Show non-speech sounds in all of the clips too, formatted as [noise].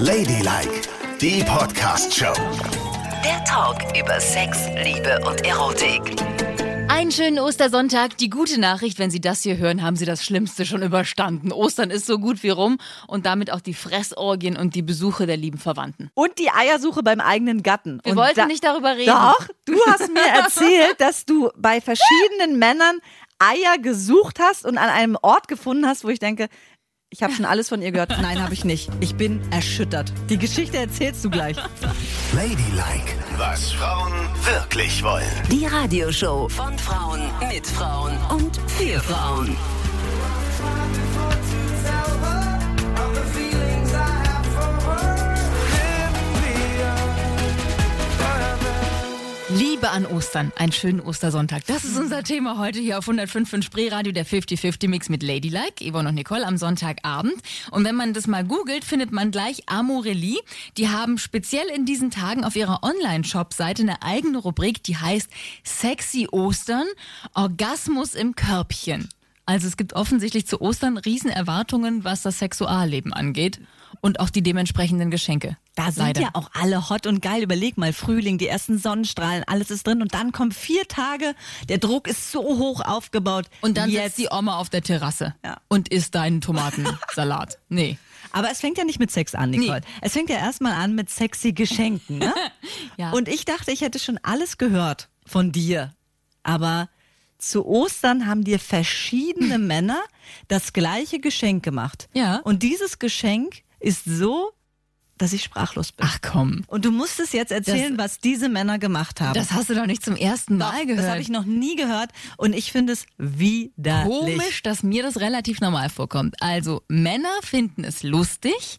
Ladylike, die Podcast-Show. Der Talk über Sex, Liebe und Erotik. Einen schönen Ostersonntag. Die gute Nachricht, wenn Sie das hier hören, haben Sie das Schlimmste schon überstanden. Ostern ist so gut wie rum und damit auch die Fressorgien und die Besuche der lieben Verwandten. Und die Eiersuche beim eigenen Gatten. Wir und wollten da- nicht darüber reden. Doch, du hast mir erzählt, dass du bei verschiedenen Männern Eier gesucht hast und an einem Ort gefunden hast, wo ich denke, ich habe schon alles von ihr gehört. Nein, habe ich nicht. Ich bin erschüttert. Die Geschichte erzählst du gleich. Ladylike, was Frauen wirklich wollen. Die Radioshow von Frauen mit Frauen und für Frauen. Liebe an Ostern, einen schönen Ostersonntag. Das ist unser Thema heute hier auf 105 Spreeradio, der 50-50 Mix mit Ladylike, Yvonne und Nicole am Sonntagabend. Und wenn man das mal googelt, findet man gleich Amorelli. Die haben speziell in diesen Tagen auf ihrer Online-Shop-Seite eine eigene Rubrik, die heißt Sexy Ostern, Orgasmus im Körbchen. Also es gibt offensichtlich zu Ostern riesen Erwartungen, was das Sexualleben angeht und auch die dementsprechenden Geschenke. Da sind Leider. ja auch alle hot und geil. Überleg mal, Frühling, die ersten Sonnenstrahlen, alles ist drin und dann kommen vier Tage. Der Druck ist so hoch aufgebaut. Und dann jetzt sitzt die Oma auf der Terrasse Ja. und isst deinen Tomatensalat. [laughs] Nee. Aber es fängt ja nicht mit Sex an, Nicole. Nee. Es fängt ja erstmal an mit sexy Geschenken. Ne? [laughs] Ja. Und ich dachte, ich hätte schon alles gehört von dir. Aber zu Ostern haben dir verschiedene [laughs] Männer das gleiche Geschenk gemacht. Ja. Und dieses Geschenk ist so, dass ich sprachlos bin. Ach komm. Und du musst es jetzt erzählen, was diese Männer gemacht haben. Das hast du doch nicht zum ersten Mal gehört. das habe ich noch nie gehört und ich finde es widerlich. Komisch, dass mir das relativ normal vorkommt. Also Männer finden es lustig,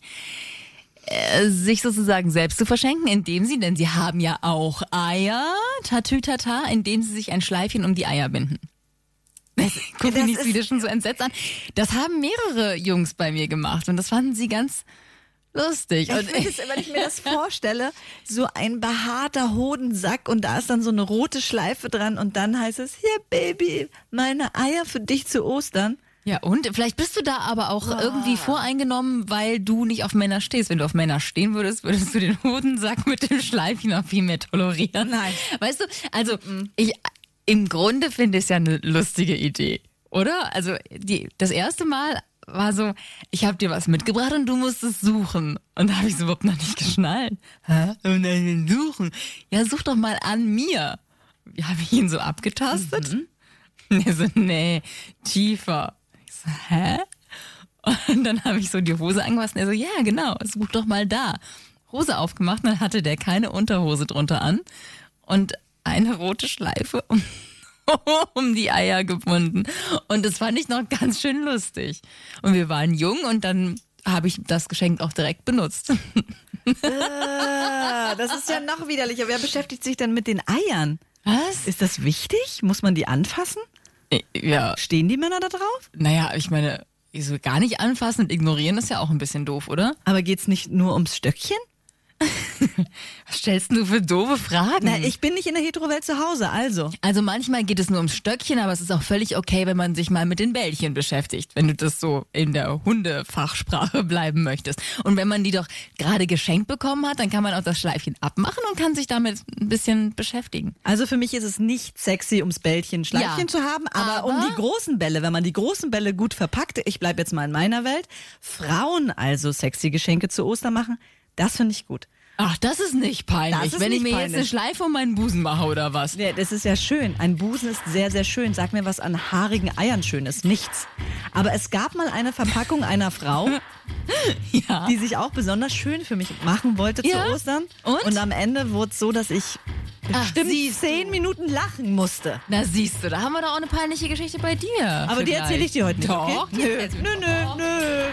äh, sich sozusagen selbst zu verschenken, indem sie, denn sie haben ja auch Eier, tatütata, indem sie sich ein Schleifchen um die Eier binden. [laughs] Guck ist- wieder schon so entsetzt an. Das haben mehrere Jungs bei mir gemacht und das fanden sie ganz lustig. Ich Und finde es, wenn ich mir das vorstelle, so ein behaarter Hodensack und da ist dann so eine rote Schleife dran und dann heißt es, hier Baby, meine Eier für dich zu Ostern. Ja, und vielleicht bist du da aber auch irgendwie voreingenommen, weil du nicht auf Männer stehst. Wenn du auf Männer stehen würdest, würdest du den Hodensack mit dem Schleifchen noch viel mehr tolerieren. Nein. Weißt du, also ich im Grunde finde ich es ja eine lustige Idee, oder? Also die, das erste Mal war so, ich habe dir was mitgebracht und du musst es suchen. Und da habe ich es überhaupt noch nicht geschnallt. Hä? Und dann suchen. Ja, such doch mal an mir. Wie habe ich ihn so abgetastet? Und [laughs] er so, nee, tiefer. Ich so, hä? Und dann habe ich so die Hose angefasst und er so, ja, genau, such doch mal da. Hose aufgemacht, dann hatte der keine Unterhose drunter an und eine rote Schleife um, [laughs] um die Eier gebunden. Und das fand ich noch ganz schön lustig. Und wir waren jung und dann habe ich das Geschenk auch direkt benutzt. Ah, das ist ja noch widerlicher. Wer beschäftigt sich denn mit den Eiern? Was? Ist das wichtig? Muss man die anfassen? Ja, Stehen die Männer da drauf? naja, ich meine, so gar nicht anfassen und ignorieren ist ja auch ein bisschen doof, oder? Aber geht's nicht nur ums Stöckchen? [laughs] Was stellst du für doofe Fragen? Na, ich bin nicht in der Hetero-Welt zu Hause, also. Also manchmal geht es nur ums Stöckchen, aber es ist auch völlig okay, wenn man sich mal mit den Bällchen beschäftigt, wenn du das so in der Hundefachsprache [laughs] bleiben möchtest. Und wenn man die doch gerade geschenkt bekommen hat, dann kann man auch das Schleifchen abmachen und kann sich damit ein bisschen beschäftigen. Also für mich ist es nicht sexy, ums Bällchen Schleifchen Ja, zu haben, aber, aber- um die großen Bälle, wenn man die großen Bälle gut verpackt, ich bleibe jetzt mal in meiner Welt, Frauen also sexy Geschenke zu Ostern machen, das finde ich gut. Ach, das ist nicht peinlich, ist wenn ich nicht mir jetzt eine peinlich. Schleife um meinen Busen mache oder was. Ja, das ist ja schön. Ein Busen ist sehr, sehr schön. Sag mir, was an haarigen Eiern schön ist. Nichts. Aber es gab mal eine Verpackung einer Frau, [laughs] Ja. die sich auch besonders schön für mich machen wollte Ja? zu Ostern. Und? am Ende wurde es so, dass ich bestimmt zehn Minuten lachen musste. Na siehst du, da haben wir doch auch eine peinliche Geschichte bei dir. Aber die erzähle ich dir heute nicht. Doch, okay? Nö, nö, nö, nö.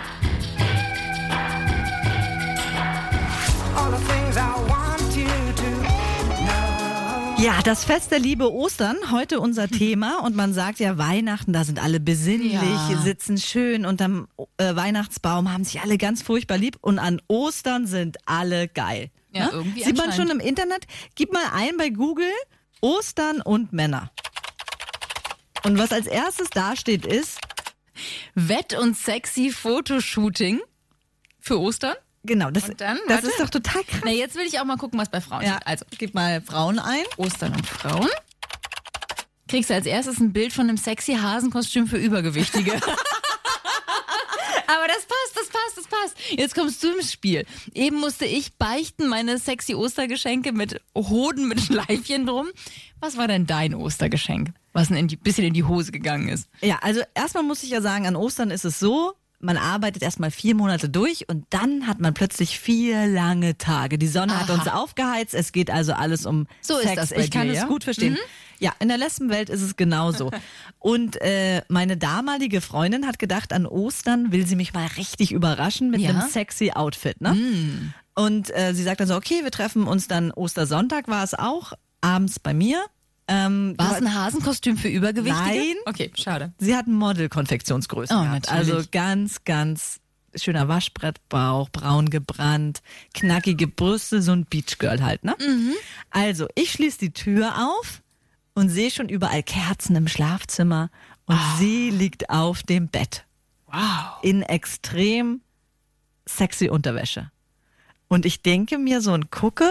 Ja, das Fest der Liebe Ostern, heute unser Thema. Und man sagt ja, Weihnachten, da sind alle besinnlich, Ja. sitzen schön unterm äh, Weihnachtsbaum, haben sich alle ganz furchtbar lieb. Und an Ostern sind alle geil. Ja, Ne? irgendwie Sieht man schon im Internet. Gib mal ein bei Google Ostern und Männer. Und was als erstes dasteht ist, Wett und sexy Fotoshooting für Ostern. Genau, das, dann, das ist doch total krass. Na, jetzt will ich auch mal gucken, was bei Frauen Ja, steht. Also, gib mal Frauen ein. Ostern und Frauen. Kriegst du als erstes ein Bild von einem sexy Hasenkostüm für Übergewichtige. [laughs] Aber das passt, das passt, das passt. Jetzt kommst du ins Spiel. Eben musste ich beichten meine sexy Ostergeschenke mit Hoden mit Schleifchen drum. Was war denn dein Ostergeschenk? Was ein bisschen in die Hose gegangen ist. Ja, also erstmal muss ich ja sagen, an Ostern ist es so, man arbeitet erstmal vier Monate durch und dann hat man plötzlich vier lange Tage. Die Sonne hat Aha. uns aufgeheizt, es geht also alles um So ist Sex. das bei ich kann dir, es ja? Mhm. gut verstehen. Ja, in der Lesbenwelt ist es genauso. [laughs] und äh, meine damalige Freundin hat gedacht, an Ostern will sie mich mal richtig überraschen mit Ja. einem sexy Outfit. Ne? Und äh, sie sagt dann so, okay, wir treffen uns dann Ostersonntag war es auch, abends bei mir. Ähm, War es ein Hasenkostüm für Übergewichtige? Nein. Okay, schade. Sie hat Model-Konfektionsgrößen Oh, gehabt. natürlich. Also ganz, ganz schöner Waschbrettbauch, braun gebrannt, knackige Brüste, so ein Beachgirl halt, ne? Mhm. Also, ich schließe die Tür auf und sehe schon überall Kerzen im Schlafzimmer und sie liegt auf dem Bett Wow. in extrem sexy Unterwäsche. Und ich denke mir so und gucke,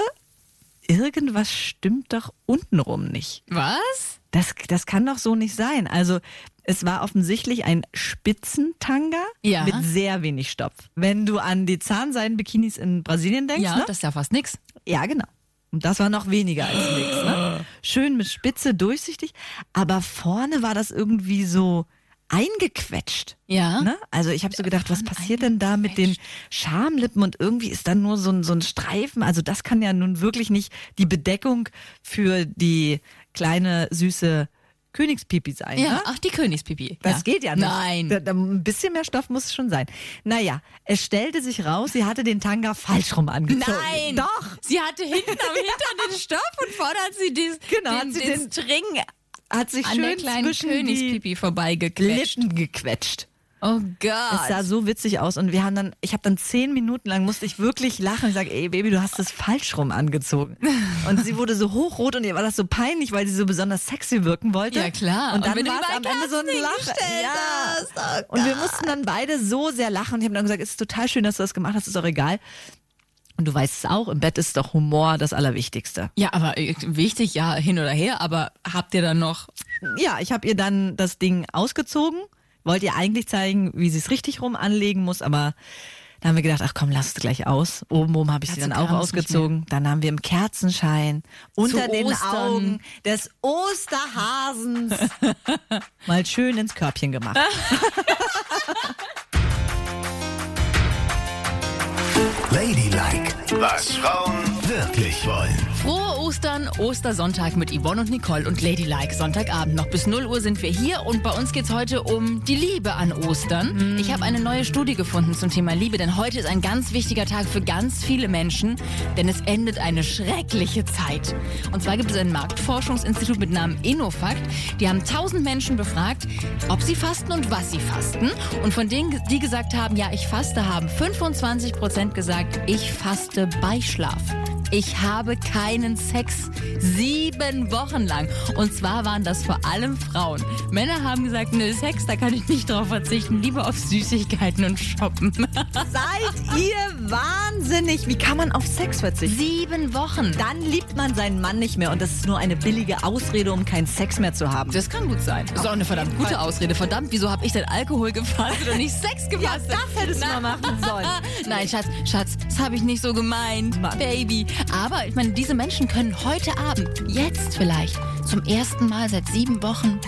irgendwas stimmt doch untenrum nicht. Was? Das, das kann doch so nicht sein. Also es war offensichtlich ein Spitzentanga Ja. mit sehr wenig Stoff. Wenn du an die Zahnseiden-Bikinis in Brasilien denkst, Ja, ne? das ist ja fast nix. ja genau. Und das war noch weniger als nichts. Ne? [gasps] Schön mit Spitze, durchsichtig. Aber vorne war das irgendwie so eingequetscht. Ja. Ne? Also ich habe so gedacht, was passiert denn da mit den Schamlippen und irgendwie ist dann nur so ein, so ein Streifen. Also das kann ja nun wirklich nicht die Bedeckung für die kleine süße Königspipi sein. Ja, Ne? ach, die Königspipi. Das ja. geht ja nicht. Nein. Da, da, ein bisschen mehr Stoff muss es schon sein. Naja, es stellte sich raus, sie hatte den Tanga falsch rum angezogen. Nein! Doch! Sie hatte hinten am Hintern den Stoff und vorne hat sie dies, Genau, den, hat sie den, den- String Hat sich an der schön kleinen zwischen Königspipi vorbeigequetscht. Lippen gequetscht. Oh Es sah Gott. so witzig aus und wir haben dann, ich habe dann zehn Minuten lang musste ich wirklich lachen. Ich sage, ey Baby, du hast das falsch rum angezogen. [laughs] Und sie wurde so hochrot und ihr war das so peinlich, weil sie so besonders sexy wirken wollte. Ja, klar. Und dann war es am Ende so ein Lachen. Ja. hast. Oh und wir mussten dann beide so sehr lachen. Und ich habe dann gesagt, es ist total schön, dass du das gemacht hast, ist doch egal. Und du weißt es auch, im Bett ist doch Humor das Allerwichtigste. Ja, aber äh, wichtig, ja, hin oder her, aber habt ihr dann noch. Ja, ich habe ihr dann das Ding ausgezogen. Wollt ihr eigentlich zeigen, wie sie es richtig rum anlegen muss, aber da haben wir gedacht, ach komm, lass es gleich aus. Oben oben habe ich sie Dazu dann auch ausgezogen. Dann haben wir im Kerzenschein unter den. Augen des Osterhasens [laughs] mal schön ins Körbchen gemacht. [laughs] Ladylike, was Frauen wirklich wollen. Frohe Ostern, Ostersonntag mit Yvonne und Nicole und Ladylike. Sonntagabend noch bis 0 Uhr sind wir hier und bei uns geht's heute um die Liebe an Ostern. Ich habe eine neue Studie gefunden zum Thema Liebe, denn heute ist ein ganz wichtiger Tag für ganz viele Menschen, denn es endet eine schreckliche Zeit. Und zwar gibt es ein Marktforschungsinstitut mit Namen Innofakt. Die haben 1000 Menschen befragt, ob sie fasten und was sie fasten. Und von denen, die gesagt haben, ja, ich faste, haben 25 Prozent gesagt, ich faste bei Schlaf. Ich habe keinen Sex sieben Wochen lang. Und zwar waren das vor allem Frauen. Männer haben gesagt, nö, Sex, da kann ich nicht drauf verzichten. Lieber auf Süßigkeiten und Shoppen. [laughs] Seid ihr wahnsinnig? Wie kann man auf Sex verzichten? Sieben Wochen. Dann liebt man seinen Mann nicht mehr und das ist nur eine billige Ausrede, um keinen Sex mehr zu haben. Das kann gut sein. Das ist auch eine verdammt gute Ausrede. Verdammt, wieso habe ich denn Alkohol gefasst und nicht Sex gefasst? Ja, das hättest du mal machen sollen. [laughs] Nein, Schatz, Schatz, das habe ich nicht so gemeint, Mann. Baby. Aber ich meine, diese Menschen können heute Abend, jetzt vielleicht, zum ersten Mal seit sieben Wochen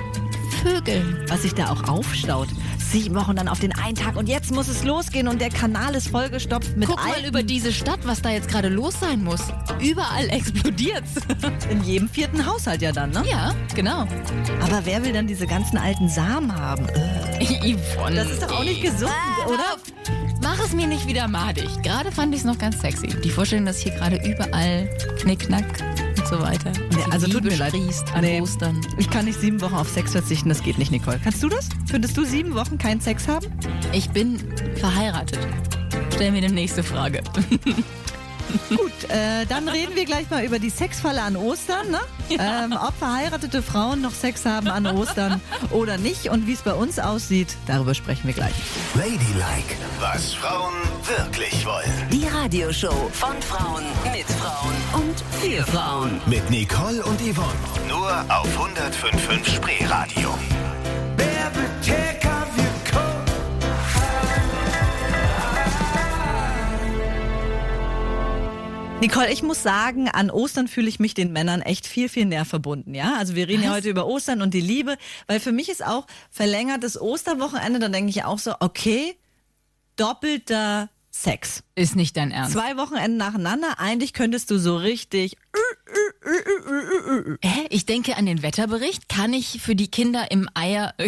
vögeln. was sich da auch aufstaut. Sieben Wochen dann auf den einen Tag und jetzt muss es losgehen und der Kanal ist vollgestopft mit Guck mal alten- über diese Stadt, was da jetzt gerade los sein muss. Überall [laughs] explodiert's. in jedem vierten Haushalt ja dann, ne? ja, genau. Aber wer will dann diese ganzen alten Samen haben? Äh, [laughs] Yvonne. Das ist doch auch nicht gesund, Ah, oder? Mach es mir nicht wieder madig. Gerade fand ich es noch ganz sexy. Die Vorstellung, dass hier gerade überall Knickknack und so weiter. Und die also tut Liebe mir leid. an Nee. Ostern. Ich kann nicht sieben Wochen auf Sex verzichten, das geht nicht, Nicole. Kannst du das? Könntest du sieben Wochen keinen Sex haben? Ich bin verheiratet. Stell mir die nächste Frage. [laughs] [laughs] Gut, äh, dann reden wir gleich mal über die Sexfalle an Ostern, ne? Ähm, ob verheiratete Frauen noch Sex haben an Ostern oder nicht und wie es bei uns aussieht, darüber sprechen wir gleich. Ladylike, was Frauen wirklich wollen. Die Radioshow von Frauen mit Frauen und für Frauen. Mit Nicole und Yvonne. Nur auf 105.5 Spreeradio. Baby, Nicole, ich muss sagen, an Ostern fühle ich mich den Männern echt viel, viel näher verbunden. Ja, also wir reden ja heute über Ostern und die Liebe, weil für mich ist auch verlängertes Osterwochenende, dann denke ich auch so, okay, doppelter Sex. Ist nicht dein Ernst. Zwei Wochenenden nacheinander, eigentlich könntest du so richtig Hä? Ich denke an den Wetterbericht. Kann ich für die Kinder im Eier. [laughs]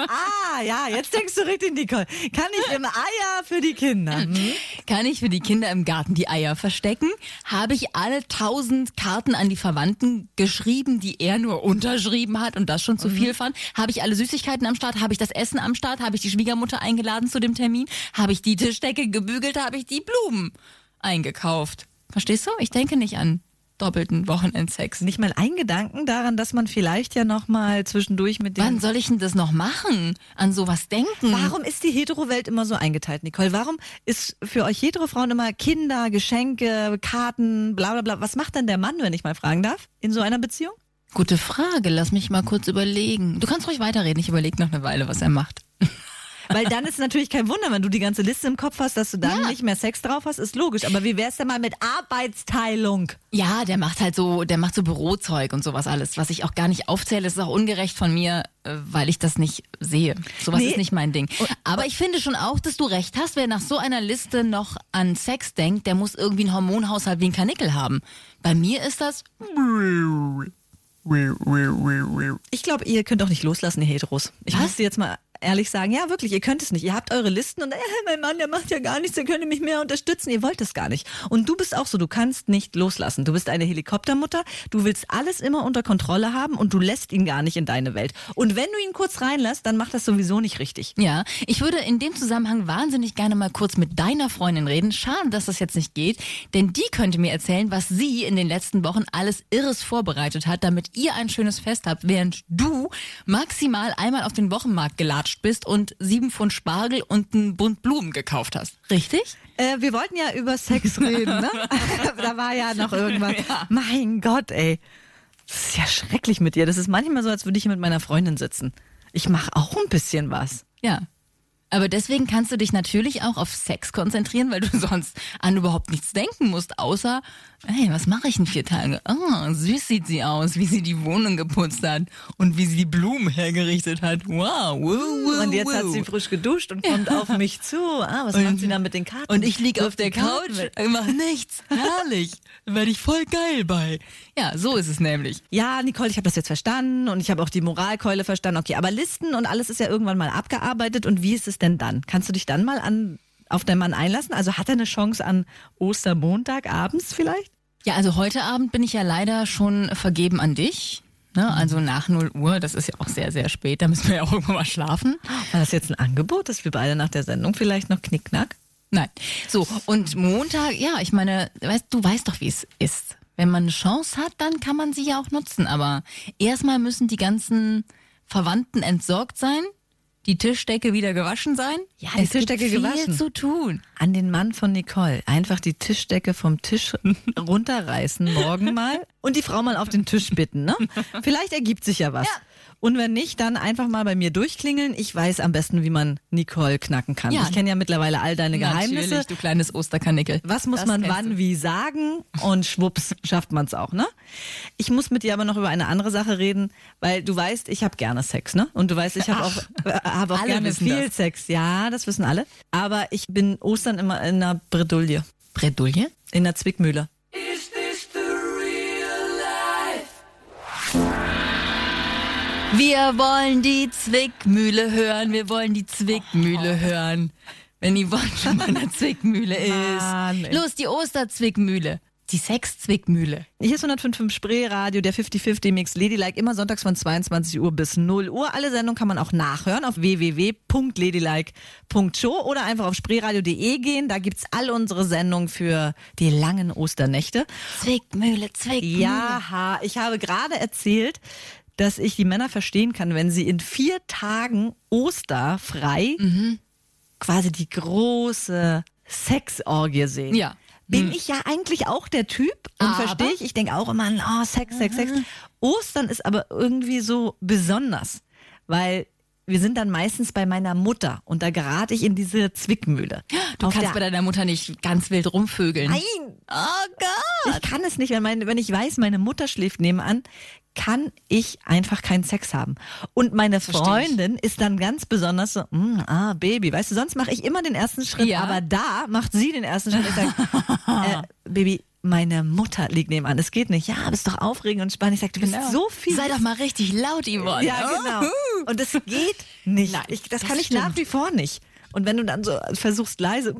Ah, ja, jetzt denkst du richtig, Nicole. Kann ich im Eier für die Kinder? Hm? Kann ich für die Kinder im Garten die Eier verstecken? Habe ich alle tausend Karten an die Verwandten geschrieben, die er nur unterschrieben hat und das schon zu viel fand? Habe ich alle Süßigkeiten am Start? Habe ich das Essen am Start? Habe ich die Schwiegermutter eingeladen zu dem Termin? Habe ich die Tischdecke gebügelt? Habe ich die Blumen eingekauft? Verstehst du? Ich denke nicht an doppelten Wochenendsex. Nicht mal ein Gedanken daran, dass man vielleicht ja noch mal zwischendurch mit dem Wann soll ich denn das noch machen? An sowas denken? Warum ist die Hetero-Welt immer so eingeteilt, Nicole? Warum ist für euch Hetero-Frauen immer Kinder, Geschenke, Karten, bla bla bla? Was macht denn der Mann, wenn ich mal fragen darf, in so einer Beziehung? Gute Frage, lass mich mal kurz überlegen. Du kannst ruhig weiterreden, ich überlege noch eine Weile, was er macht. Weil dann ist natürlich kein Wunder, wenn du die ganze Liste im Kopf hast, dass du dann Ja. nicht mehr Sex drauf hast, ist logisch. Aber wie wär's denn mal mit Arbeitsteilung? Ja, der macht halt so, der macht so Bürozeug und sowas alles, was ich auch gar nicht aufzähle. Das ist auch ungerecht von mir, äh, weil ich das nicht sehe. Sowas Nee. ist nicht mein Ding. Aber ich finde schon auch, dass du recht hast, wer nach so einer Liste noch an Sex denkt, der muss irgendwie einen Hormonhaushalt wie ein Kanickel haben. Bei mir ist das, Ich glaube, ihr könnt auch nicht loslassen, ihr Heteros. Ich Was? muss dir jetzt mal ehrlich sagen, ja wirklich, ihr könnt es nicht. Ihr habt eure Listen und äh, mein Mann, der macht ja gar nichts, der könnte mich mehr unterstützen. Ihr wollt es gar nicht. Und du bist auch so, du kannst nicht loslassen. Du bist eine Helikoptermutter, du willst alles immer unter Kontrolle haben und du lässt ihn gar nicht in deine Welt. Und wenn du ihn kurz reinlässt, dann macht das sowieso nicht richtig. ja, ich würde in dem Zusammenhang wahnsinnig gerne mal kurz mit deiner Freundin reden. Schade, dass das jetzt nicht geht, denn die könnte mir erzählen, was sie in den letzten Wochen alles Irres vorbereitet hat, damit ihr ein schönes Fest habt, während du maximal einmal auf den Wochenmarkt gelatscht bist und sieben Pfund Spargel und einen Bund Blumen gekauft hast. Richtig? Äh, wir wollten ja über Sex [laughs] reden, ne? [laughs] da war ja noch irgendwas. Mein Gott, ey. Das ist ja schrecklich mit dir. Das ist manchmal so, als würde ich hier mit meiner Freundin sitzen. Ich mache auch ein bisschen was. Ja. Aber deswegen kannst du dich natürlich auch auf Sex konzentrieren, weil du [laughs] sonst an überhaupt nichts denken musst, außer, hey, was mache ich in vier Tagen? Ah, süß sieht sie aus, wie sie die Wohnung geputzt hat und wie sie die Blumen hergerichtet hat. Wow, wow, wow Und jetzt wow. hat sie frisch geduscht und kommt auf mich zu. Ah, was macht sie dann mit den Karten? Und ich lieg auf der Couch, weg. ich mach nichts. [laughs] Herrlich. Da werde ich voll geil bei. Ja, so ist es nämlich. Ja, Nicole, ich habe das jetzt verstanden und ich habe auch die Moralkeule verstanden. Okay, aber Listen und alles ist ja irgendwann mal abgearbeitet. Und wie ist es denn dann? Kannst du dich dann mal an auf deinen Mann einlassen? Also hat er eine Chance an Ostermontag abends vielleicht? Ja, also heute Abend bin ich ja leider schon vergeben an dich. Ne? Also nach 0 Uhr, das ist ja auch sehr, sehr spät, da müssen wir ja auch irgendwann mal schlafen. War das jetzt ein Angebot, dass wir beide nach der Sendung vielleicht noch knickknack? Nein. So, und Montag, ja, ich meine, weißt, du weißt doch, wie es ist. Wenn man eine Chance hat, dann kann man sie ja auch nutzen. Aber erstmal müssen die ganzen Verwandten entsorgt sein, die Tischdecke wieder gewaschen sein. Ja, die es Tischdecke gibt viel gewaschen. zu tun. An den Mann von Nicole. Einfach die Tischdecke vom Tisch [laughs] runterreißen morgen mal und die Frau mal auf den Tisch bitten, ne? [laughs] Vielleicht ergibt sich ja was. Ja. Und wenn nicht, dann einfach mal bei mir durchklingeln. Ich weiß am besten, wie man Nicole knacken kann. Ja. Ich kenne ja mittlerweile all deine Geheimnisse. Natürlich, du kleines Osterkanickel. Was muss Das man wann du. wie sagen und schwupps schafft man es auch, ne? Ich muss mit dir aber noch über eine andere Sache reden, weil du weißt, ich habe gerne Sex, ne? Und du weißt, ich habe auch, äh, hab auch alle gerne viel das. Sex. Ja, das wissen alle. Aber ich bin Ostern immer in einer Bredouille, Bredouille? in einer Zwickmühle. Wir wollen die Zwickmühle hören, wir wollen die Zwickmühle hören. Wenn Yvonne schon bei einer Zwickmühle Mann, [laughs] ist. ey. Los, die Osterzwickmühle. Die Sex-Zwickmühle. Hier ist 105.5 Spree Radio, der 50-50 Mix Ladylike, immer sonntags von 22 Uhr bis 0 Uhr. Alle Sendungen kann man auch nachhören auf www.ladylike.show oder einfach auf spreeradio.de gehen. Da gibt's all unsere Sendungen für die langen Osternächte. Zwickmühle, Zwickmühle. Ja, ich habe gerade erzählt, dass ich die Männer verstehen kann, wenn sie in vier Tagen osterfrei quasi die große Sexorgie sehen. Ja. Bin ich ja eigentlich auch der Typ und verstehe ich. Ich denke auch immer, oh, Sex, Sex, Sex. Ostern ist aber irgendwie so besonders, weil wir sind dann meistens bei meiner Mutter und da gerate ich in diese Zwickmühle. Du Auf kannst bei deiner Mutter nicht ganz wild rumvögeln. Nein! Oh Gott! Ich kann es nicht, wenn, mein, wenn ich weiß, meine Mutter schläft nebenan, kann ich einfach keinen Sex haben. Und meine Versteh ich. Freundin ist dann ganz besonders so, mm, ah, Baby, weißt du, sonst mache ich immer den ersten Schritt, Ja. aber da macht sie den ersten Schritt. Ich sage, äh, [laughs] Baby, meine Mutter liegt nebenan. Es geht nicht. Ja, aber es ist doch aufregend und spannend. Ich sage, du bist so viel. Sei doch mal richtig laut, Yvonne. Ja, genau. [laughs] Und es geht nicht. Nein, ich, das, das kann ich stimmt. nach wie vor nicht. Und wenn du dann so versuchst leise,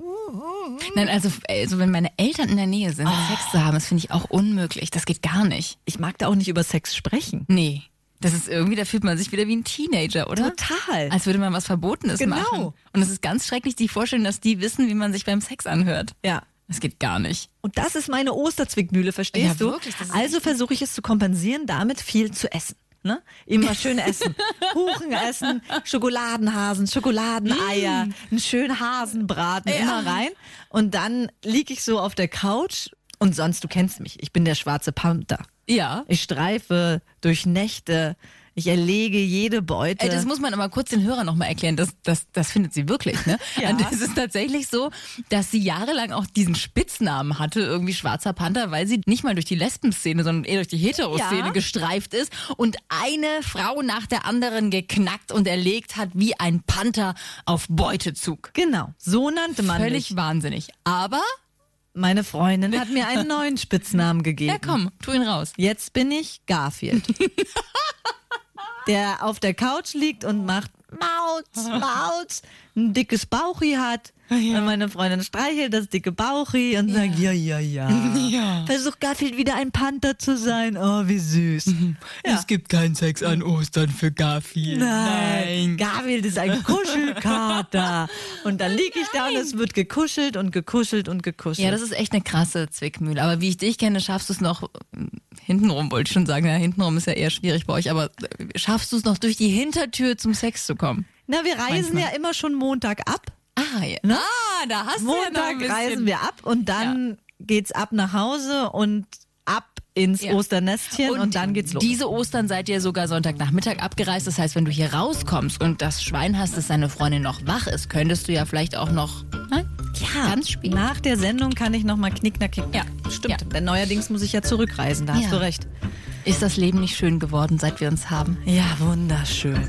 Nein, also, also wenn meine Eltern in der Nähe sind, Sex zu haben, das finde ich auch unmöglich. Das geht gar nicht. ich mag da auch nicht über Sex sprechen. Nee. Das ist irgendwie, da fühlt man sich wieder wie ein Teenager, oder? Total. Als würde man was Verbotenes Genau. machen. Und es ist ganz schrecklich, die Vorstellung, dass die wissen, wie man sich beim Sex anhört. Ja. Das geht gar nicht. Und das ist meine Osterzwickmühle, verstehst Ja, du? wirklich, also versuche ich es zu kompensieren, damit viel zu essen. Ne? Immer schön essen. [laughs] Kuchen essen, Schokoladenhasen, Schokoladeneier, Mm. einen schönen Hasenbraten immer rein. Und dann lieg ich so auf der Couch und sonst, du kennst mich, ich bin der schwarze Panther. Ja. Ich streife durch Nächte, ich erlege jede Beute. Ey, das muss man aber kurz den Hörern nochmal erklären. Das, das, das findet sie wirklich, ne? [laughs] Ja. Und es ist tatsächlich so, dass sie jahrelang auch diesen Spitznamen hatte, irgendwie Schwarzer Panther, weil sie nicht mal durch die Lesben-Szene, sondern eher durch die Hetero-Szene Ja. gestreift ist und eine Frau nach der anderen geknackt und erlegt hat wie ein Panther auf Beutezug. genau, so nannte man Völlig mich. wahnsinnig. Aber, Meine Freundin hat mir einen [laughs] neuen Spitznamen gegeben. ja komm, tu ihn raus. Jetzt bin ich Garfield. [laughs] der auf der Couch liegt und macht Mauz, [laughs] Mauz, ein dickes Bauchi hat. Und meine Freundin streichelt das dicke Bauchi und sagt, ja, ja, ja. Ja. [laughs] Versuch Garfield wieder ein Panther zu sein. Oh, wie süß. Es gibt keinen Sex an Ostern für Garfield. Nein, Garfield ist ein [laughs] Kuschelkater. Und dann lieg ich da und es wird gekuschelt und gekuschelt und gekuschelt. Ja, das ist echt eine krasse Zwickmühle. Aber wie ich dich kenne, schaffst du es noch äh, hintenrum, wollte ich schon sagen. Ja, hintenrum ist ja eher schwierig bei euch, aber äh, schaffst du es noch durch die Hintertür zum Sex zu kommen? Na, wir reisen Manchmal. ja immer schon Montag ab. Ah, ja. ah da hast du ja noch ein Montag reisen wir ab und dann geht's ab nach Hause und ab ins Ja. Osternestchen und, dann geht's los. Diese Ostern seid ihr sogar Sonntagnachmittag abgereist. Das heißt, wenn du hier rauskommst und das Schwein hast, dass deine Freundin noch wach ist, könntest du ja vielleicht auch noch ne? ja, ganz spielen. nach der Sendung kann ich noch mal knickknack, knickknack. Ja. Stimmt. Ja. Denn neuerdings muss ich ja zurückreisen, da hast Ja. du recht. Ist das Leben nicht schön geworden, seit wir uns haben? Ja, wunderschön.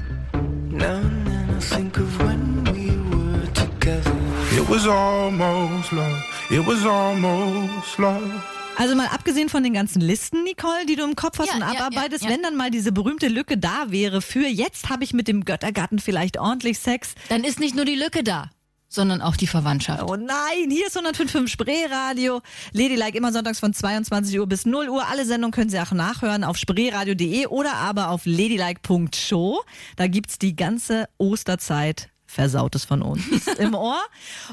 I think of when we were together. It was almost love. It was almost love. Also mal abgesehen von den ganzen Listen, Nicole, die du im Kopf hast Ja, und ja, abarbeitest, ja, ja. wenn dann mal diese berühmte Lücke da wäre für jetzt habe ich mit dem Göttergarten vielleicht ordentlich Sex. Dann ist nicht nur die Lücke da, sondern auch die Verwandtschaft. Oh nein, hier ist 105.5 Spreeradio. Ladylike immer sonntags von 22 Uhr bis 0 Uhr. Alle Sendungen können Sie auch nachhören auf spreeradio.de oder aber auf ladylike.show. Da gibt's die ganze Osterzeit Versautes von uns [laughs] im Ohr.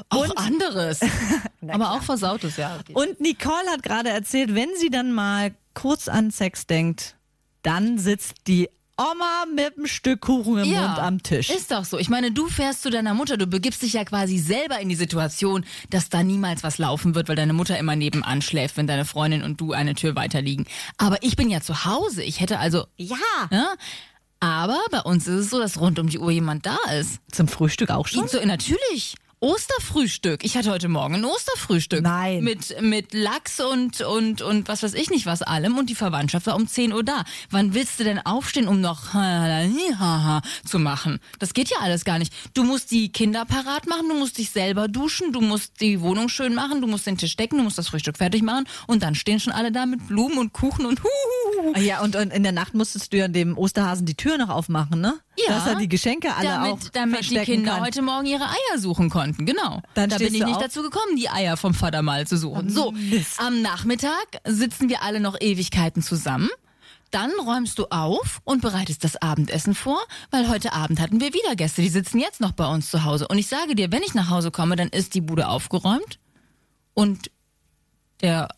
Auch Und, anderes. [laughs] Aber auch versautes, ja. und Nicole hat gerade erzählt, wenn sie dann mal kurz an Sex denkt, dann sitzt die Oma mit einem Stück Kuchen im Mund am Tisch. Ist doch so. Ich meine, du fährst zu deiner Mutter, du begibst dich ja quasi selber in die Situation, dass da niemals was laufen wird, weil deine Mutter immer nebenan schläft, wenn deine Freundin und du eine Tür weiter liegen. Aber ich bin ja zu Hause. Ich hätte also. ja. Ja, aber bei uns ist es so, dass rund um die Uhr jemand da ist. Zum Frühstück auch schon? So, natürlich. Osterfrühstück. Ich hatte heute Morgen ein Osterfrühstück. Nein. Mit, mit Lachs und, und, und was weiß ich nicht was allem. Und die Verwandtschaft war um 10 Uhr da. Wann willst du denn aufstehen, um noch zu machen? Das geht ja alles gar nicht. Du musst die Kinder parat machen, du musst dich selber duschen, du musst die Wohnung schön machen, du musst den Tisch decken, du musst das Frühstück fertig machen. Und dann stehen schon alle da mit Blumen und Kuchen und huhuhu. Ah Ja, und, und in der Nacht musstest du ja dem Osterhasen die Tür noch aufmachen, ne? Ja. Dass er die Geschenke alle damit, auch damit die Kinder kann. heute Morgen ihre Eier suchen konnten. Genau. Dann da bin ich nicht auf. dazu gekommen, die Eier vom Vater mal zu suchen. So, Mist. am Nachmittag sitzen wir alle noch Ewigkeiten zusammen. Dann räumst du auf und bereitest das Abendessen vor, weil heute Abend hatten wir wieder Gäste, die sitzen jetzt noch bei uns zu Hause. Und ich sage dir, wenn ich nach Hause komme, dann ist die Bude aufgeräumt und der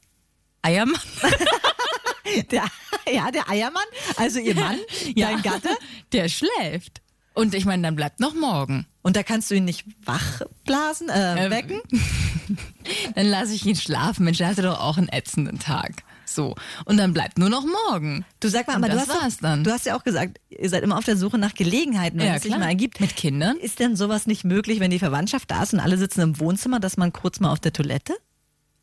Eiermann [laughs] Der, [laughs] ja, der Eiermann, also ihr Mann, [laughs] dein Gatte. der schläft. Und ich meine, dann bleibt noch morgen. Und da kannst du ihn nicht wach blasen, äh, Ähm, wecken? [laughs] dann lasse ich ihn schlafen. Mensch, der hatte doch auch einen ätzenden Tag. So. Und dann bleibt nur noch morgen. Du sag mal, Und aber du das hast, war's dann. du hast ja auch gesagt, ihr seid immer auf der Suche nach Gelegenheiten, wenn Ja, es sich klar. mal ergibt. Mit Kindern? Ist denn sowas nicht möglich, wenn die Verwandtschaft da ist und alle sitzen im Wohnzimmer, dass man kurz mal auf der Toilette?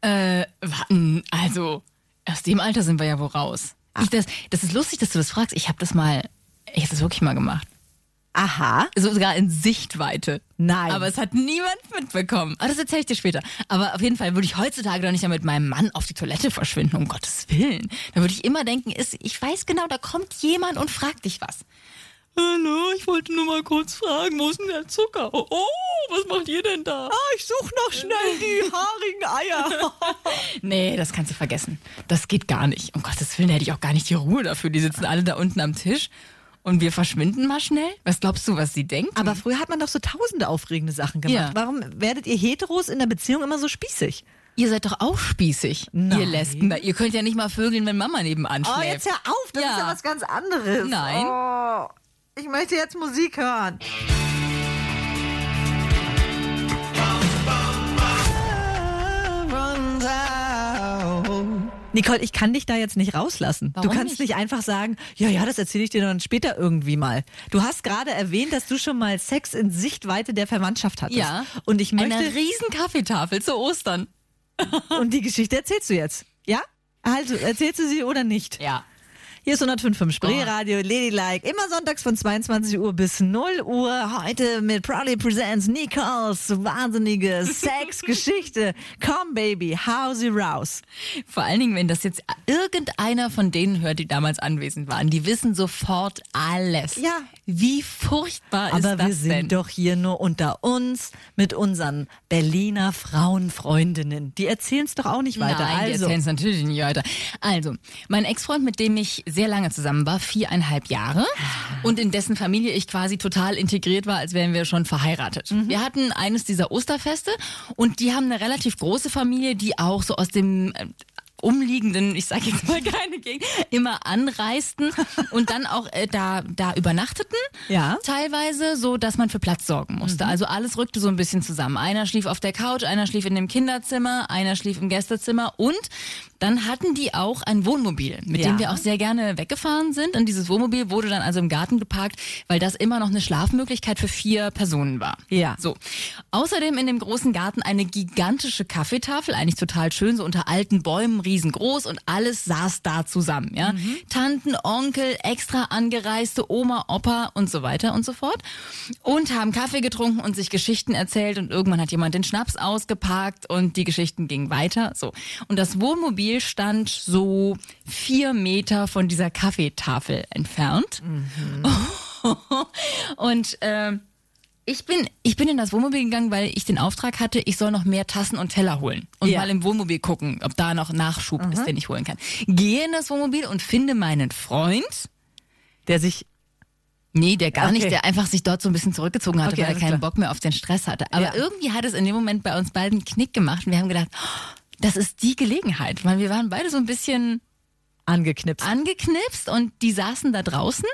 Äh, warten, also, aus dem Alter sind wir ja wohl raus. Ich, das, das ist lustig, dass du das fragst. Ich habe das mal, ich habe das wirklich mal gemacht. Aha. So sogar in Sichtweite. Nein. Aber es hat niemand mitbekommen. Aber das erzähle ich dir später. Aber auf jeden Fall würde ich heutzutage doch nicht mehr mit meinem Mann auf die Toilette verschwinden, um Gottes Willen. Da würde ich immer denken, ist, ich weiß genau, da kommt jemand und fragt dich was. Hallo, ich wollte nur mal kurz fragen, wo ist denn der Zucker? Oh, was macht ihr denn da? Ah, ich suche noch schnell die [laughs] haarigen Eier. [laughs] Nee, das kannst du vergessen. Das geht gar nicht. Um Gottes Willen hätte ich auch gar nicht die Ruhe dafür. Die sitzen alle da unten am Tisch und wir verschwinden mal schnell. Was glaubst du, was sie denken? Aber früher hat man doch so tausende aufregende Sachen gemacht. Ja. Warum werdet ihr Heteros in der Beziehung immer so spießig? ihr seid doch auch spießig, Nein. ihr Lesben. Ihr könnt ja nicht mal vögeln, wenn Mama nebenan Oh, schläft. jetzt hör auf, das Ja. ist ja was ganz anderes. Nein. Oh, ich möchte jetzt Musik hören. Nicole, ich kann dich da jetzt nicht rauslassen. Warum du kannst nicht? nicht einfach sagen, ja, ja, das erzähle ich dir dann später irgendwie mal. Du hast gerade erwähnt, dass du schon mal Sex in Sichtweite der Verwandtschaft hattest. Ja. Und ich möchte, Eine riesen Kaffeetafel zu Ostern. und die Geschichte erzählst du jetzt. Ja? Also, erzählst du sie oder nicht? Ja. Hier ist 105.5 Spreeradio, Ladylike, immer sonntags von 22 Uhr bis 0 Uhr. Heute mit Proudly Presents Nicoles wahnsinnige [laughs] Sexgeschichte. Komm, Baby, hau sie raus. Vor allen Dingen, wenn das jetzt irgendeiner von denen hört, die damals anwesend waren. Die wissen sofort alles. Ja. Wie furchtbar ist Aber das wir sind denn? doch hier nur unter uns mit unseren Berliner Frauenfreundinnen. Die erzählen es doch auch nicht weiter. Nein, die also, erzählen es natürlich nicht weiter. Also, mein Ex-Freund, mit dem ich sehr lange zusammen war, viereinhalb Jahre, und in dessen Familie ich quasi total integriert war, als wären wir schon verheiratet. Wir hatten eines dieser Osterfeste und die haben eine relativ große Familie, die auch so aus dem äh, umliegenden, ich sage jetzt mal [laughs] keine Gegend, immer anreisten [laughs] und dann auch äh, da, da übernachteten. Ja. Teilweise so, dass man für Platz sorgen musste. Also alles rückte so ein bisschen zusammen. Einer schlief auf der Couch, einer schlief in dem Kinderzimmer, einer schlief im Gästezimmer und dann hatten die auch ein Wohnmobil, mit Ja. dem wir auch sehr gerne weggefahren sind. Und dieses Wohnmobil wurde dann also im Garten geparkt, weil das immer noch eine Schlafmöglichkeit für vier Personen war. Ja. So. Außerdem in dem großen Garten eine gigantische Kaffeetafel, eigentlich total schön, so unter alten Bäumen, riesengroß und alles saß da zusammen, ja. Tanten, Onkel, extra angereiste Oma, Opa und so weiter und so fort. Und haben Kaffee getrunken und sich Geschichten erzählt und irgendwann hat jemand den Schnaps ausgepackt und die Geschichten gingen weiter, so. Und das Wohnmobil stand so vier Meter von dieser Kaffeetafel entfernt. [laughs] und, ähm, ich bin, ich bin in das Wohnmobil gegangen, weil ich den Auftrag hatte, ich soll noch mehr Tassen und Teller holen. Und Ja. mal im Wohnmobil gucken, ob da noch Nachschub ist, den ich holen kann. Gehe in das Wohnmobil und finde meinen Freund. der sich Nee, der gar Okay. nicht, der einfach sich dort so ein bisschen zurückgezogen hatte, Okay, weil er keinen klar. Bock mehr auf den Stress hatte. Aber Ja. irgendwie hat es in dem Moment bei uns beiden einen Knick gemacht und wir haben gedacht, oh, das ist die Gelegenheit, weil wir waren beide so ein bisschen angeknipst. angeknipst und die saßen da draußen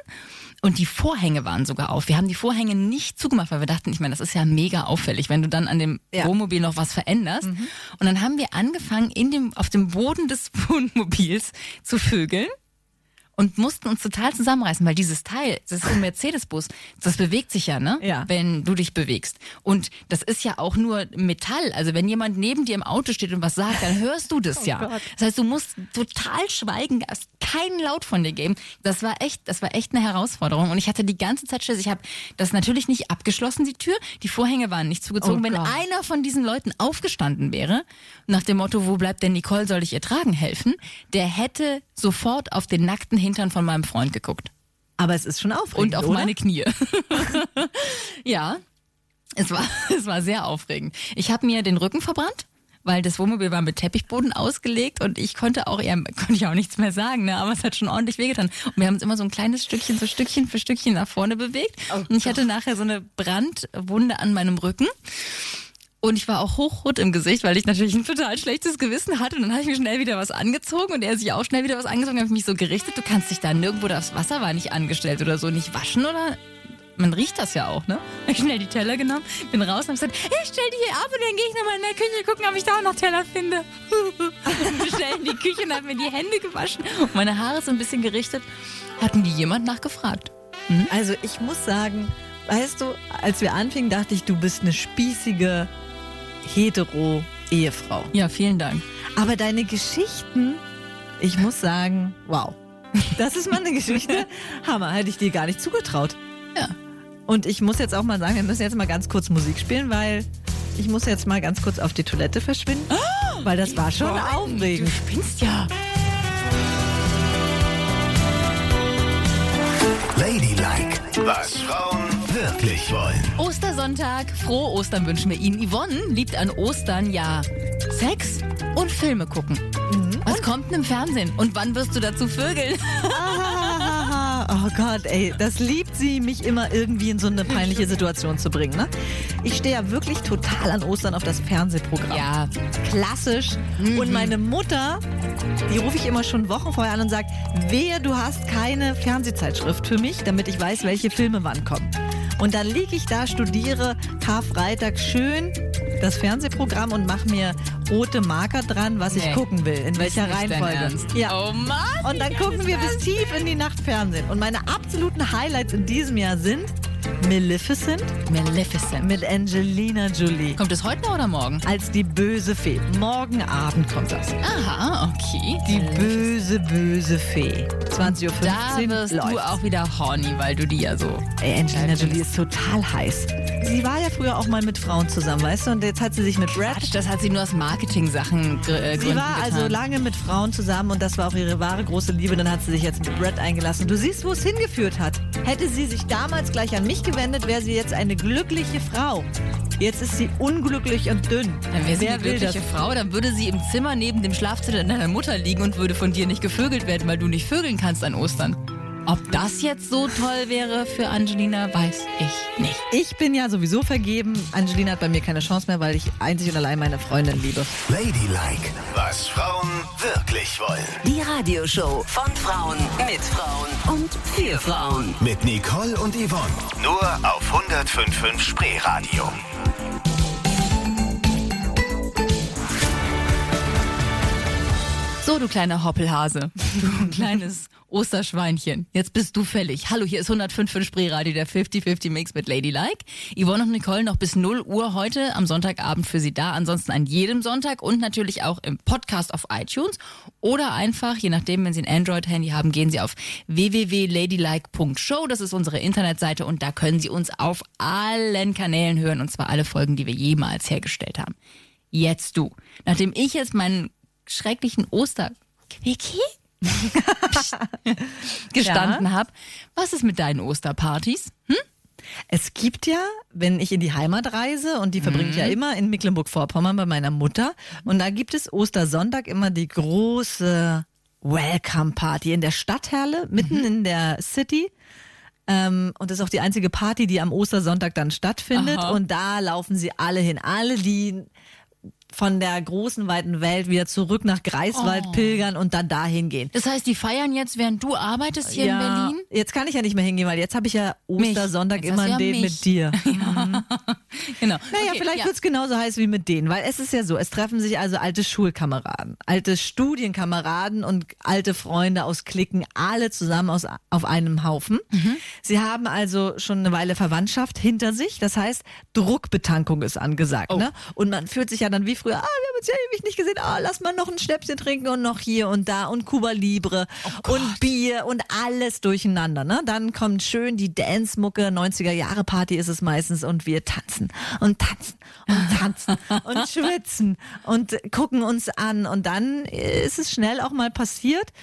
und die Vorhänge waren sogar auf. Wir haben die Vorhänge nicht zugemacht, weil wir dachten, ich meine, das ist ja mega auffällig, wenn du dann an dem Ja. Wohnmobil noch was veränderst. Und dann haben wir angefangen, in dem, auf dem Boden des [laughs] Wohnmobils zu vögeln. Und mussten uns total zusammenreißen, weil dieses Teil, das ist ein Mercedes-Bus, das bewegt sich ja, ne? Ja. Wenn du dich bewegst. Und das ist ja auch nur Metall. Also wenn jemand neben dir im Auto steht und was sagt, dann hörst du das [laughs] ja. Gott. Das heißt, du musst total schweigen, hast keinen Laut von dir geben. Das war echt, das war echt eine Herausforderung. Und ich hatte die ganze Zeit Schiss. Ich habe das natürlich nicht abgeschlossen, die Tür. Die Vorhänge waren nicht zugezogen. Oh Wenn Gott. einer von diesen Leuten aufgestanden wäre, nach dem Motto, wo bleibt denn Nicole, soll ich ihr tragen helfen, der hätte sofort auf den nackten Hintern von meinem Freund geguckt. Aber es ist schon aufregend, Und auf oder? meine Knie. [laughs] ja, es war, [laughs] es war sehr aufregend. Ich habe mir den Rücken verbrannt. Weil das Wohnmobil war mit Teppichboden ausgelegt und ich konnte auch eher, [laughs] konnte ich auch nichts mehr sagen, ne? aber es hat schon ordentlich wehgetan. Und wir haben uns immer so ein kleines Stückchen, so Stückchen für Stückchen nach vorne bewegt. und ich hatte nachher so eine Brandwunde an meinem Rücken. Und ich war auch hochrot im Gesicht, weil ich natürlich ein total schlechtes Gewissen hatte. Und dann habe ich mir schnell wieder was angezogen und er sich auch schnell wieder was angezogen. habe ich mich so gerichtet. Du kannst dich da nirgendwo, das Wasser war nicht angestellt oder so, nicht waschen oder man riecht das ja auch, ne? [laughs] Ich schnell die Teller genommen, bin raus und hab gesagt, ich stell die hier ab und dann gehe ich nochmal in der Küche gucken, ob ich da auch noch Teller finde. [laughs] bin schnell in die Küche und hab mir die Hände gewaschen und meine Haare so ein bisschen gerichtet. Hatten die jemand nachgefragt? Also ich muss sagen, weißt du, als wir anfingen, dachte ich, du bist eine spießige hetero-Ehefrau. Ja, vielen Dank. Aber deine Geschichten, ich muss sagen, wow. [laughs] Das ist mal eine Geschichte. Hammer, hätte ich dir gar nicht zugetraut. Ja. Und ich muss jetzt auch mal sagen, wir müssen jetzt mal ganz kurz Musik spielen, weil ich muss jetzt mal ganz kurz auf die Toilette verschwinden. weil das war schon Du aufregend. spinnst ja. Ladylike, was Frauen wirklich wollen. Ostersonntag, frohe Ostern wünschen wir Ihnen. Yvonne liebt an Ostern ja Sex und Filme gucken. Was kommt denn im Fernsehen? Und wann wirst du dazu vögeln? Oh Gott, ey, das liebt sie, mich immer irgendwie in so eine peinliche Situation zu bringen. Ne? Ich stehe ja wirklich total an Ostern auf das Fernsehprogramm. Ja, Klassisch. Und meine Mutter, die rufe ich immer schon Wochen vorher an und sagt, wehe, du hast keine Fernsehzeitschrift für mich, damit ich weiß, welche Filme wann kommen. Und dann liege ich da, studiere Karfreitag schön das Fernsehprogramm und mache mir rote Marker dran, was ich Nee. gucken will, in welcher Reihenfolge. Ja. Oh Mann. Und dann gucken wir bis tief in die Nacht Fernsehen. Und meine absoluten Highlights in diesem Jahr sind Maleficent? Maleficent. mit Angelina Jolie Kommt es heute noch oder morgen? als die böse Fee. Morgen Abend kommt das. Aha, okay. Die böse, böse Fee. 20.15 Da Uhr wirst läuft's. du auch wieder horny, weil du die ja so. Ey, Angelina Jolie ist total heiß. Sie war ja früher auch mal mit Frauen zusammen, weißt du? Und jetzt hat sie sich mit Brad... Quatsch, das hat sie nur aus Marketing-Sachen äh, Sie war getan. also lange mit Frauen zusammen und das war auch ihre wahre große Liebe. Dann hat sie sich jetzt mit Brad eingelassen. Du siehst, wo es hingeführt hat. Hätte sie sich damals gleich an mich gewendet, wäre sie jetzt eine glückliche Frau. Jetzt ist sie unglücklich und dünn. Dann wäre sie Wer eine glückliche? Frau, dann würde sie im Zimmer neben dem Schlafzimmer deiner Mutter liegen und würde von dir nicht gevögelt werden, weil du nicht vögeln kannst an Ostern. Ob das jetzt so toll wäre für Angelina, weiß ich nicht. Ich bin ja sowieso vergeben. Angelina hat bei mir keine Chance mehr, weil ich einzig und allein meine Freundin liebe. Ladylike, was Frauen wirklich wollen. Die Radioshow von Frauen mit Frauen und für Frauen. Mit Nicole und Yvonne. Nur auf 105.5 Spreeradio. So, du kleiner Hoppelhase, du kleines Osterschweinchen. Jetzt bist du fällig. Hallo, hier ist 105 für Spreeradio, der 50-50 Mix mit Ladylike. Yvonne und Nicole noch bis 0 Uhr heute am Sonntagabend für Sie da. Ansonsten an jedem Sonntag und natürlich auch im Podcast auf iTunes. Oder einfach, je nachdem, wenn Sie ein Android-Handy haben, gehen Sie auf www.ladylike.show. Das ist unsere Internetseite und da können Sie uns auf allen Kanälen hören und zwar alle Folgen, die wir jemals hergestellt haben. Jetzt du. Nachdem ich jetzt meinen schrecklichen Osterquickie [laughs] gestanden habe, was ist mit deinen Osterpartys? Es gibt ja, wenn ich in die Heimat reise, und die verbringe ich ja Mhm. immer in Mecklenburg-Vorpommern bei meiner Mutter, und da gibt es Ostersonntag immer die große Welcome-Party in der Stadthalle, mitten Mhm. in der City. Ähm, und das ist auch die einzige Party, die am Ostersonntag dann stattfindet. Aha. Und da laufen sie alle hin. Alle, die von der großen, weiten Welt wieder zurück nach Greifswald Oh. pilgern und dann dahin gehen. Das heißt, die feiern jetzt, während du arbeitest hier in Berlin? Jetzt kann ich ja nicht mehr hingehen, weil jetzt habe ich ja. Ostersonntag immer ja Date mich. mit dir. [laughs] [laughs] Genau. Naja, Okay, vielleicht ja. wird's genauso heiß wie mit denen, weil es ist ja so, es treffen sich also alte Schulkameraden, alte Studienkameraden und alte Freunde aus Klicken, alle zusammen aus, auf einem Haufen. Mhm. Sie haben also schon eine Weile Verwandtschaft hinter sich, das heißt, Druckbetankung ist angesagt. Oh. Ne? Und man fühlt sich ja dann wie früher, ah, wir haben uns ja ewig nicht gesehen, ah, lass mal noch ein Schnäpschen trinken und noch hier und da und Cuba Libre Oh und Bier und alles durcheinander. Ne? Dann kommt schön die Dance-Mucke, 90er-Jahre-Party ist es meistens und wir tanzen und tanzen und tanzen [laughs] und schwitzen und gucken uns an und dann ist es schnell auch mal passiert. [gasps]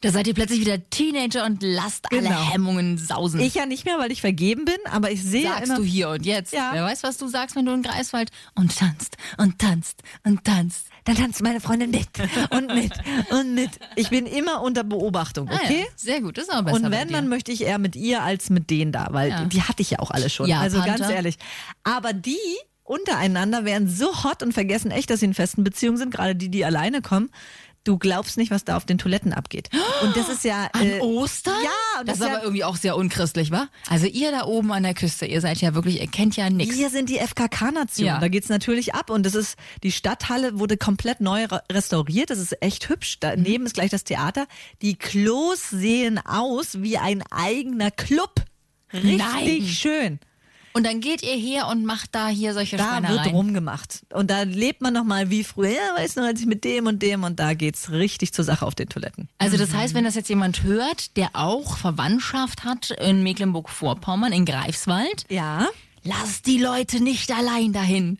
Da seid ihr plötzlich wieder Teenager und lasst Genau. alle Hemmungen sausen. Ich ja nicht mehr, weil ich vergeben bin, aber ich sehe sagst immer... du hier und jetzt. Ja. Wer weiß, was du sagst, wenn du in Greifswald und tanzt und tanzt und tanzt. Dann tanzt meine Freundin mit und mit und mit. Ich bin immer unter Beobachtung, Ah, okay? ja. Sehr gut, ist aber besser Und wenn, dann möchte ich eher mit ihr als mit denen da, weil Ja. die hatte ich ja auch alle schon. Ja, also ganz Panther. ehrlich. Aber die untereinander werden so hot und vergessen echt, dass sie in festen Beziehungen sind, gerade die, die alleine kommen. Du glaubst nicht, was da auf den Toiletten abgeht. Und das ist ja. An äh, Ostern? Ja, und das, das ist ist aber ja- irgendwie auch sehr unchristlich, wa? Also ihr da oben an der Küste, ihr seid ja wirklich, ihr kennt ja nichts. Wir sind die FKK-Nation. Ja. Da geht's natürlich ab. Und das ist, die Stadthalle wurde komplett neu re- restauriert. Das ist echt hübsch. Daneben ist gleich das Theater. Die Klos sehen aus wie ein eigener Club. Richtig Nein. schön. Und dann geht ihr her und macht da hier solche Da wird Schweinereien. rumgemacht. Und da lebt man noch mal wie früher. Du noch, als ich mit dem und dem und da geht's richtig zur Sache auf den Toiletten. Also das heißt, wenn das jetzt jemand hört, der auch Verwandtschaft hat in Mecklenburg-Vorpommern, in Greifswald, Ja. lass die Leute nicht allein dahin.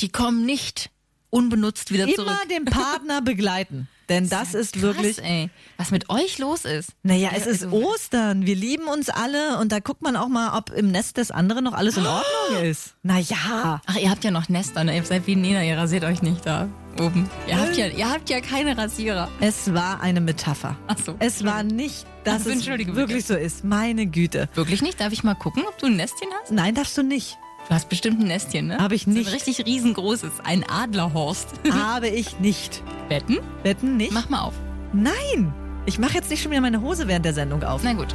Die kommen nicht unbenutzt wieder Immer zurück. den Partner begleiten. Denn das ist Krass, wirklich. ey, was mit euch los ist. Naja, es ist Also- Ostern. Wir lieben uns alle und da guckt man auch mal, ob im Nest des anderen noch alles in Ordnung ist. Naja. Ach, ihr habt ja noch Nester, ne? Ihr seid wie Nena, ihr rasiert euch nicht da oben. Ihr habt ja, ihr habt ja keine Rasierer. Es war eine Metapher. Ach so. Es war nicht, dass Also, es wirklich so ist. Meine Güte. Wirklich nicht? Darf ich mal gucken, ob du ein Nestchen hast? Nein, darfst du nicht. Du hast bestimmt ein Nestchen, ne? Hab ich So nicht. ein richtig riesengroßes, ein Adlerhorst. [laughs] Habe ich nicht. Wetten? Wetten nicht? Mach mal auf. Nein. Ich mache jetzt nicht schon wieder meine Hose während der Sendung auf. Na gut.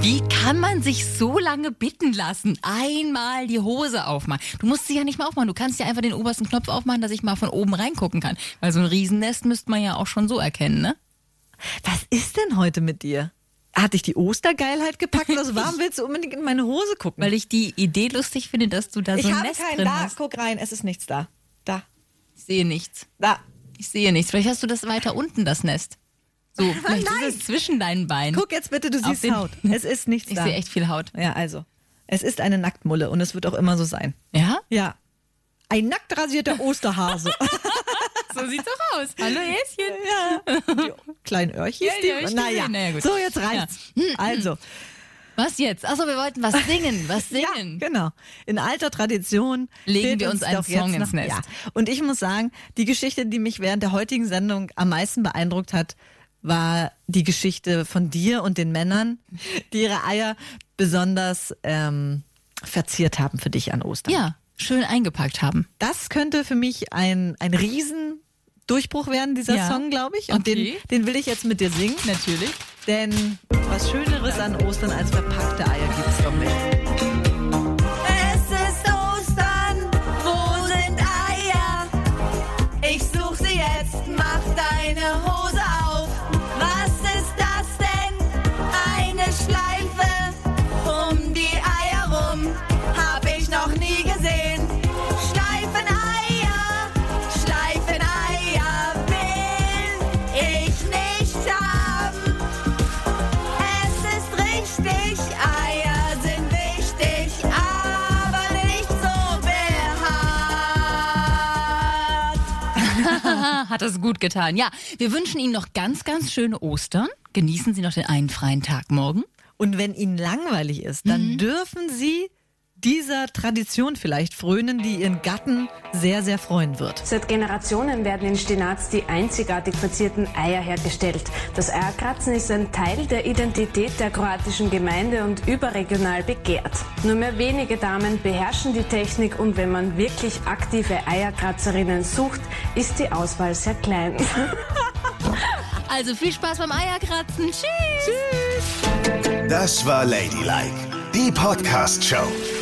Wie kann man sich so lange bitten lassen? Einmal die Hose aufmachen. Du musst sie ja nicht mal aufmachen. Du kannst ja einfach den obersten Knopf aufmachen, dass ich mal von oben reingucken kann. Weil so ein Riesennest müsste man ja auch schon so erkennen, ne? Was ist denn heute mit dir? Hat dich die Ostergeilheit gepackt oder so? [laughs] Warum willst du unbedingt in meine Hose gucken? Weil ich die Idee lustig finde, dass du da so ich ein habe Nest keinen drin da. hast. Guck rein, es ist nichts da. Da. Ich sehe nichts. Da. Ich sehe nichts. Vielleicht hast du das weiter unten, das Nest. So, [laughs] vielleicht Nein. ist es zwischen deinen Beinen. Guck jetzt bitte, du Auf siehst Haut. [laughs] Es ist nichts Ich da. sehe echt viel Haut. Ja, also. Es ist eine Nacktmulle und es wird auch immer so sein. Ja? Ja. Ein nackt rasierter Osterhase. So sieht's doch aus. Hallo Häschen. ja. Die kleinen Öhrchen. Ja, die Öhrchen naja. naja, gut. So, jetzt reicht's. Also. Was jetzt? Achso, wir wollten was singen. Was singen? Ja, genau. In alter Tradition Legen wir uns einen doch jetzt Song ins Nest. Ja. Und ich muss sagen, die Geschichte, die mich während der heutigen Sendung am meisten beeindruckt hat, war die Geschichte von dir und den Männern, die ihre Eier besonders ähm, verziert haben für dich an Ostern. Ja, schön eingepackt haben. Das könnte für mich ein, ein Riesendurchbruch werden, dieser Ja. Song, glaube ich. Und Okay. den, den will ich jetzt mit dir singen. Natürlich. Denn was Schöneres an Ostern als verpackte Eier gibt es doch nicht. Hat das gut getan. Ja, wir wünschen Ihnen noch ganz, ganz schöne Ostern. Genießen Sie noch den einen freien Tag morgen. Und wenn Ihnen langweilig ist, dann dürfen Sie dieser Tradition vielleicht frönen, die Ihren Gatten sehr, sehr freuen wird. Seit Generationen werden in Stinaz die einzigartig verzierten Eier hergestellt. Das Eierkratzen ist ein Teil der Identität der kroatischen Gemeinde und überregional begehrt. Nur mehr wenige Damen beherrschen die Technik und wenn man wirklich aktive Eierkratzerinnen sucht, ist die Auswahl sehr klein. [laughs] Also viel Spaß beim Eierkratzen. Tschüss. Das war Ladylike, die Podcast-Show.